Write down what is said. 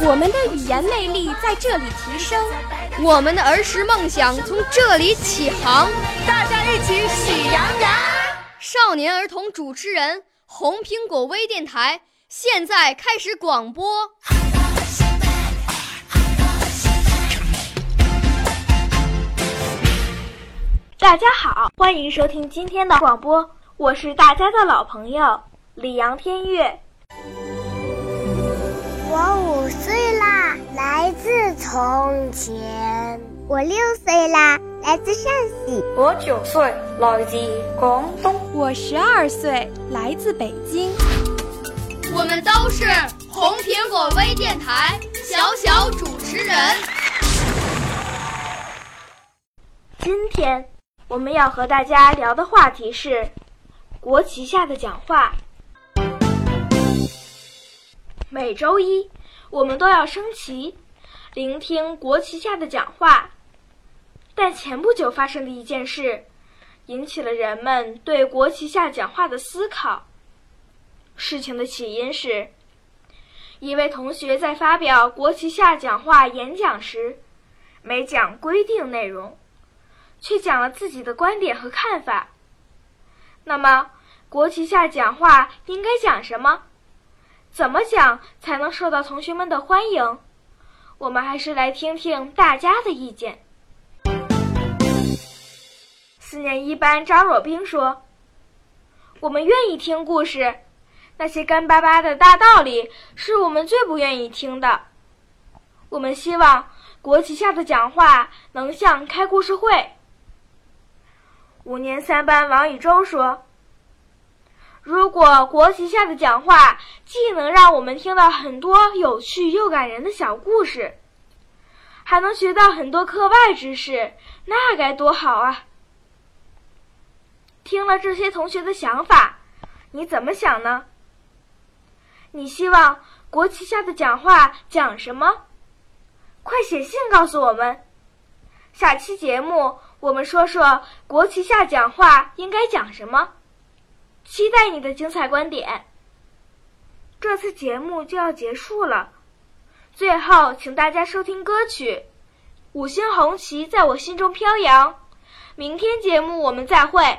我们的语言魅力在这里提升，我们的儿时梦想从这里起航。大家一起喜羊羊。少年儿童主持人，红苹果微电台现在开始广播。大家好，欢迎收听今天的广播，我是大家的老朋友李阳天月。我五岁啦，来自从前。我六岁啦，来自陕西。我九岁，来自广东。我十二岁，来自北京。我们都是红苹果微电台小小主持人。今天我们要和大家聊的话题是国旗下的讲话。每周一，我们都要升旗，聆听国旗下的讲话。但前不久发生的一件事，引起了人们对国旗下讲话的思考。事情的起因是，一位同学在发表国旗下讲话演讲时，没讲规定内容，却讲了自己的观点和看法。那么，国旗下讲话应该讲什么？怎么讲才能受到同学们的欢迎？我们还是来听听大家的意见。四年一班张若冰说：“我们愿意听故事，那些干巴巴的大道理是我们最不愿意听的。我们希望国旗下的讲话能像开故事会。”五年三班王宇洲说：“如果国旗下的讲话既能让我们听到很多有趣又感人的小故事，还能学到很多课外知识，那该多好啊！”听了这些同学的想法，你怎么想呢？你希望国旗下的讲话讲什么？快写信告诉我们。下期节目我们说说国旗下讲话应该讲什么，期待你的精彩观点。这次节目就要结束了，最后请大家收听歌曲《五星红旗在我心中飘扬》。明天节目我们再会。